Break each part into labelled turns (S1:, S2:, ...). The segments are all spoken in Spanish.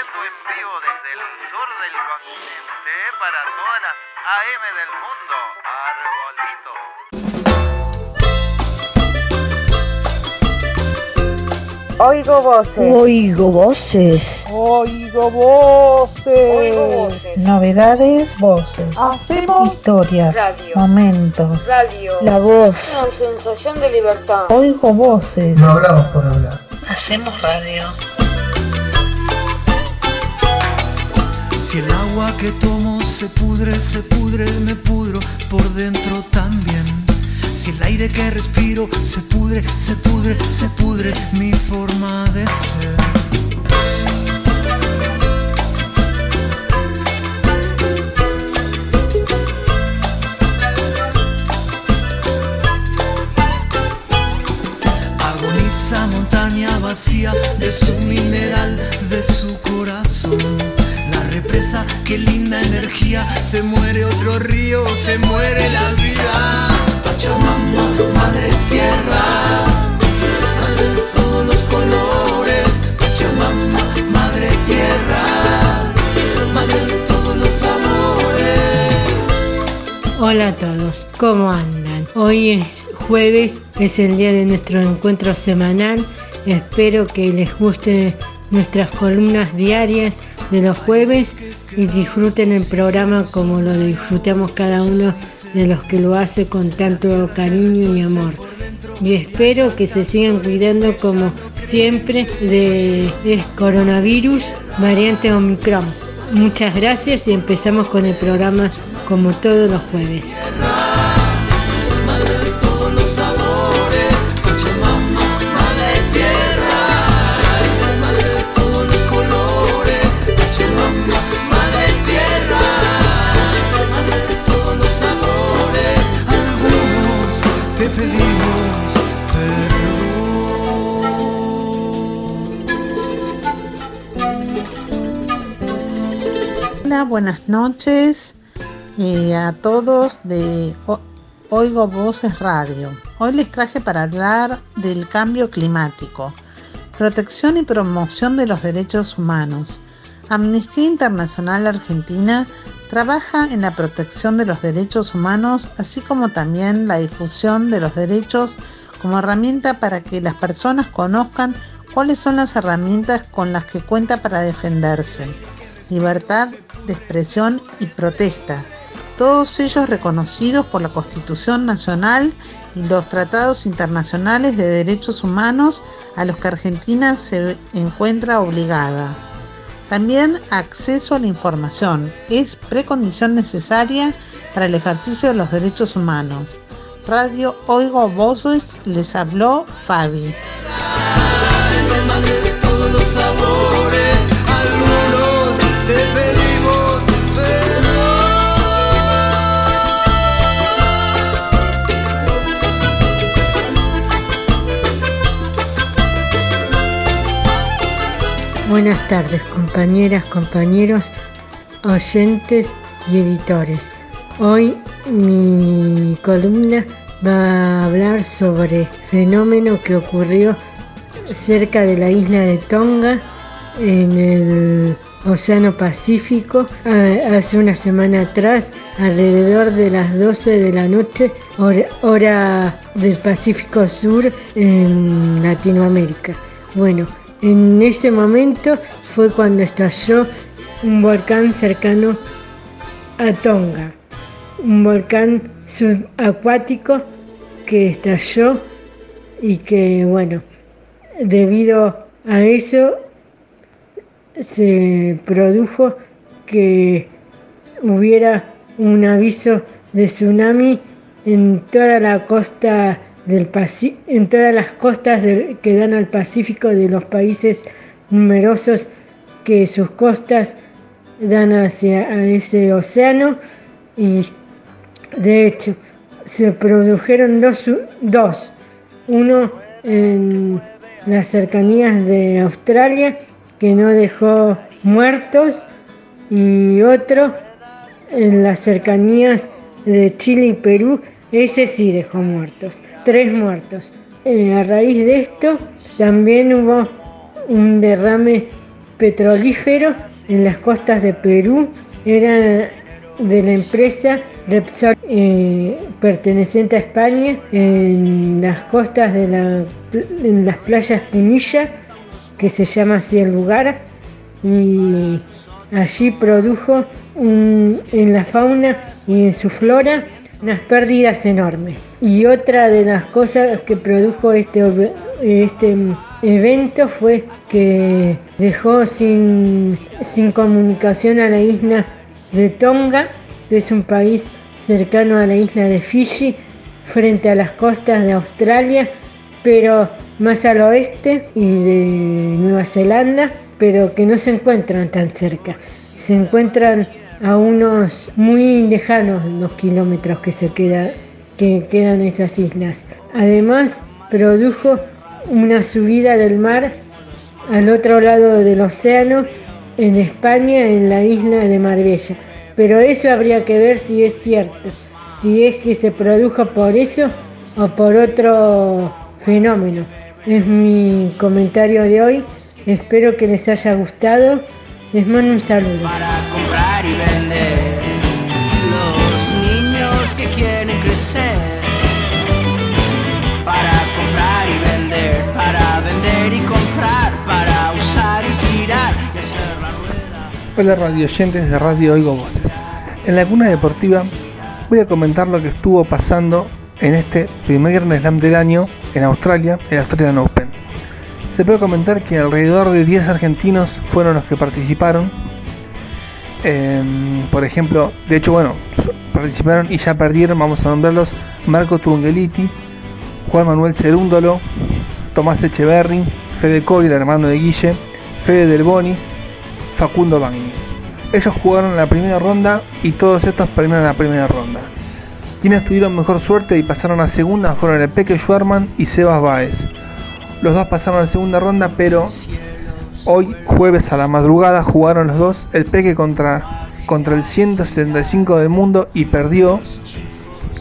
S1: transmitiendo en vivo desde el sur del continente para todas las AM del mundo. Arbolito.
S2: Oigo voces.
S3: Oigo voces.
S2: Oigo voces.
S4: Oigo voces.
S3: Novedades, voces.
S2: Hacemos
S3: Historias,
S4: Radio.
S3: momentos.
S4: Radio.
S3: La voz.
S4: Una sensación de libertad.
S3: Oigo voces.
S5: No hablamos por hablar.
S3: Hacemos radio.
S6: Si el agua que tomo se pudre, se pudre, me pudro por dentro también. Si el aire que respiro se pudre, se pudre, se pudre mi forma de ser. Energía, se muere otro río, se muere la vida. Pachamama, madre tierra, madre de todos los colores. Pachamama, madre tierra, madre de todos los sabores.
S7: Hola a todos, ¿cómo andan? Hoy es jueves, es el día de nuestro encuentro semanal. Espero que les guste nuestras columnas diarias de los jueves y disfruten el programa como lo disfrutamos cada uno de los que lo hace con tanto cariño y amor. Y espero que se sigan cuidando como siempre de coronavirus variante Omicron. Muchas gracias y empezamos con el programa como todos los jueves.
S8: Hola, buenas noches eh, a todos de Oigo Voces Radio. Hoy les traje para hablar del cambio climático, protección y promoción de los derechos humanos. Amnistía Internacional Argentina trabaja en la protección de los derechos humanos, así como también la difusión de los derechos como herramienta para que las personas conozcan cuáles son las herramientas con las que cuenta para defenderse libertad de expresión y protesta, todos ellos reconocidos por la Constitución Nacional y los tratados internacionales de derechos humanos a los que Argentina se encuentra obligada. También acceso a la información es precondición necesaria para el ejercicio de los derechos humanos. Radio Oigo Voces les habló Fabi.
S7: Buenas tardes compañeras, compañeros, oyentes y editores. Hoy mi columna va a hablar sobre fenómeno que ocurrió cerca de la isla de Tonga en el Océano Pacífico hace una semana atrás alrededor de las 12 de la noche hora del Pacífico Sur en Latinoamérica. Bueno, en ese momento fue cuando estalló un volcán cercano a Tonga, un volcán subacuático que estalló y que, bueno, debido a eso se produjo que hubiera un aviso de tsunami en toda la costa del en todas las costas que dan al Pacífico de los países numerosos que sus costas dan hacia ese océano y de hecho se produjeron dos, dos. Uno en las cercanías de Australia que no dejó muertos y otro en las cercanías de Chile y Perú, ese sí dejó muertos, tres muertos. Eh, a raíz de esto también hubo un derrame petrolífero en las costas de Perú era de la empresa Repsol eh, perteneciente a España en las costas de la, en las playas Punilla que se llama así el lugar y allí produjo en la fauna y en su flora unas pérdidas enormes. Y otra de las cosas que produjo este, este evento fue que dejó sin, sin comunicación a la isla de Tonga, que es un país cercano a la isla de Fiji, frente a las costas de Australia, pero más al oeste y de Nueva Zelanda, pero que no se encuentran tan cerca. Se encuentran a unos muy lejanos los kilómetros que se queda, que quedan esas islas. Además, produjo una subida del mar al otro lado del océano, en España, en la isla de Marbella. Pero eso habría que ver si es cierto, si es que se produjo por eso o por otro fenómeno. Es mi comentario de hoy. Espero que les haya gustado. Les mando un saludo.
S6: para comprar y vender. Los niños que quieren crecer. Para comprar y vender, para vender y comprar, para usar y girar y hacer la rueda.
S5: Hola radio oyentes de Radio Oigo Voces. En la cuna deportiva voy a comentar lo que estuvo pasando en este primer Grand Slam del año en Australia, el Australian Open. Se puede comentar que alrededor de 10 argentinos fueron los que participaron. Em, por ejemplo, de hecho, bueno, participaron y ya perdieron, vamos a nombrarlos, Marco Trungeliti, Juan Manuel Cerúndolo, Tomás Echeverri, Fede Cori, el hermano de Guille, Fede Del Bonis, Facundo Bagnis. Ellos jugaron la primera ronda y todos estos perdieron la primera ronda. Quienes tuvieron mejor suerte y pasaron a segunda fueron el Peque Schwarman y Sebas Baez. Los dos pasaron a segunda ronda, pero hoy, jueves a la madrugada, jugaron los dos. El Peque contra, contra el 175 del mundo y perdió.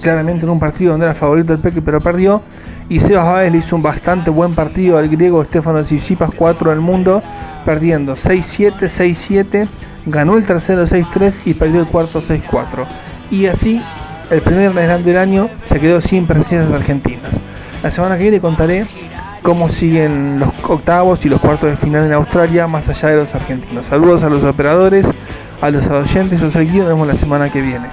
S5: Claramente en un partido donde era favorito el Peque, pero perdió. Y Sebas Baez le hizo un bastante buen partido al griego Stefano Tsitsipas, 4 del mundo, perdiendo 6-7, 6-7. Ganó el tercero 6-3 y perdió el cuarto 6-4. Y así, el primer del año se quedó sin presencias argentinas. La semana que viene contaré cómo siguen los octavos y los cuartos de final en Australia, más allá de los argentinos. Saludos a los operadores, a los oyentes. Yo soy Guido, nos vemos la semana que viene.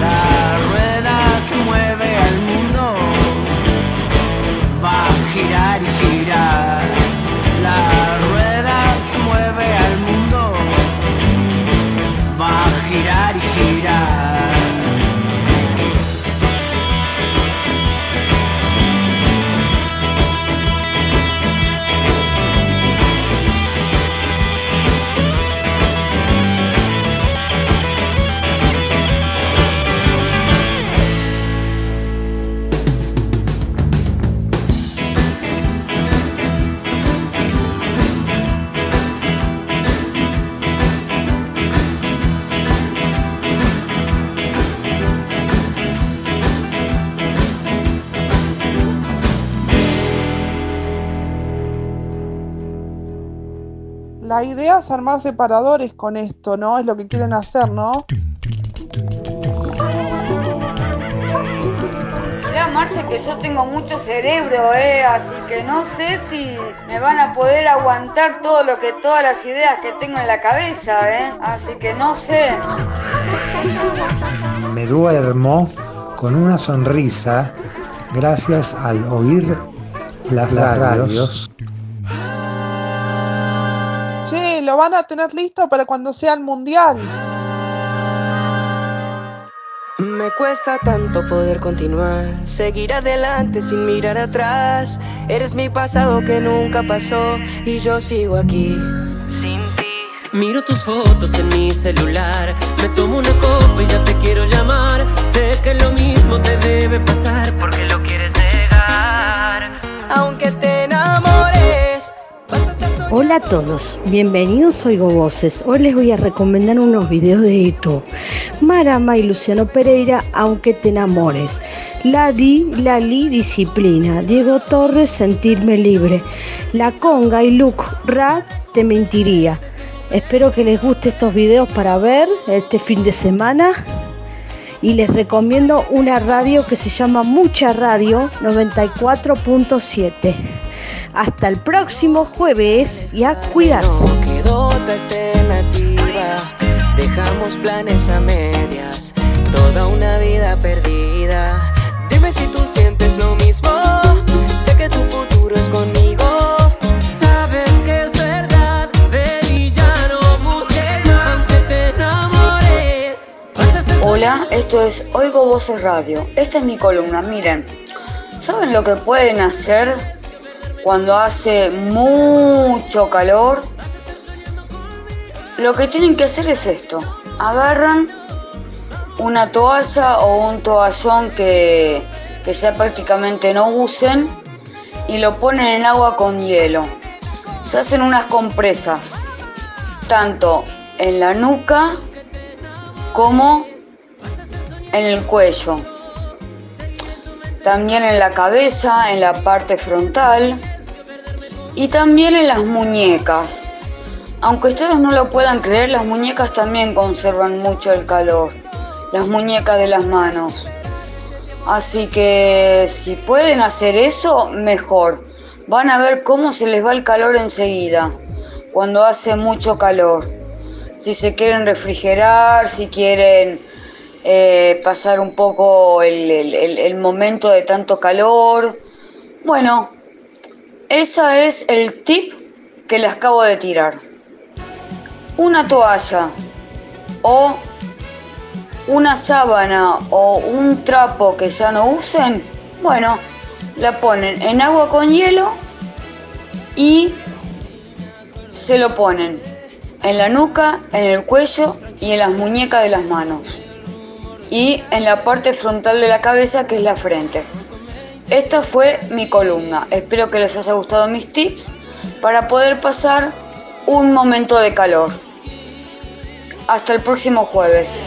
S6: La rueda que mueve al mundo va a girar y girar. La rueda que mueve al mundo va a girar y girar.
S2: La idea es armar separadores con esto, ¿no? Es lo que quieren hacer, ¿no?
S4: Mirá, Marce, que yo tengo mucho cerebro, ¿eh? Así que no sé si me van a poder aguantar todo lo que, todas las ideas que tengo en la cabeza, ¿eh? Así que no sé.
S9: Me duermo con una sonrisa gracias al oír las, las radios.
S2: Lo van a tener listo para cuando sea el mundial.
S10: Me cuesta tanto poder continuar, seguir adelante sin mirar atrás. Eres mi pasado que nunca pasó y yo sigo aquí. Sin ti. Miro tus fotos en mi celular, me tomo una copa y ya te quiero llamar. Sé que lo mismo te debe pasar porque lo quieres negar. Aunque te
S11: Hola a todos, bienvenidos a Oigo Voces. Hoy les voy a recomendar unos videos de YouTube. Marama y Luciano Pereira, Aunque te enamores. Lali, Lali, Disciplina. Diego Torres, Sentirme libre. La Conga y Luke Rad, Te mentiría. Espero que les guste estos videos para ver este fin de semana. Y les recomiendo una radio que se llama Mucha Radio 94.7. Hasta el próximo jueves y a cuidarse.
S10: No quedó otra alternativa. Dejamos planes a medias. Toda una vida perdida. Dime si tú sientes lo mismo. Sé que tu futuro es conmigo. Sabes que es verdad. Ven y ya no busques. Aunque te enamores.
S4: Hola, esto es Oigo Voces Radio. Esta es mi columna. Miren, ¿saben lo que pueden hacer cuando hace mucho calor? Lo que tienen que hacer es esto. Agarran una toalla o un toallón que, que ya prácticamente no usen y lo ponen en agua con hielo. Se hacen unas compresas, tanto en la nuca como en el cuello. También en la cabeza, en la parte frontal y también en las muñecas. Aunque ustedes no lo puedan creer, las muñecas también conservan mucho el calor. Las muñecas de las manos. Así que si pueden hacer eso, mejor. Van a ver cómo se les va el calor enseguida, cuando hace mucho calor. Si se quieren refrigerar, si quieren eh, pasar un poco el, momento de tanto calor. Bueno, ese es el tip que les acabo de tirar. Una toalla o una sábana o un trapo que ya no usen, bueno, la ponen en agua con hielo y se lo ponen en la nuca, en el cuello y en las muñecas de las manos. Y en la parte frontal de la cabeza que es la frente. Esta fue mi columna. Espero que les haya gustado mis tips para poder pasar un momento de calor. Hasta el próximo jueves.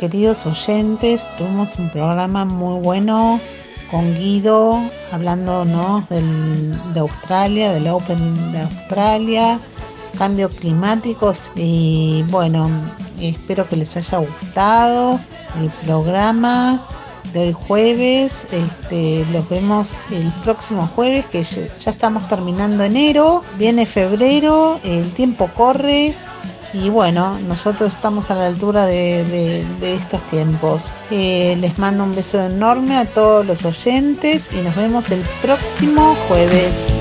S8: Queridos oyentes. Tuvimos un programa muy bueno con Guido hablándonos del, de Australia, del Open de Australia, cambios climáticos y bueno, espero que les haya gustado el programa de hoy jueves. Este, los vemos el próximo jueves, que ya estamos terminando enero, viene febrero, el tiempo corre. Y bueno, nosotros estamos a la altura de, estos tiempos. Eh, les mando un beso enorme a todos los oyentes y nos vemos el próximo jueves.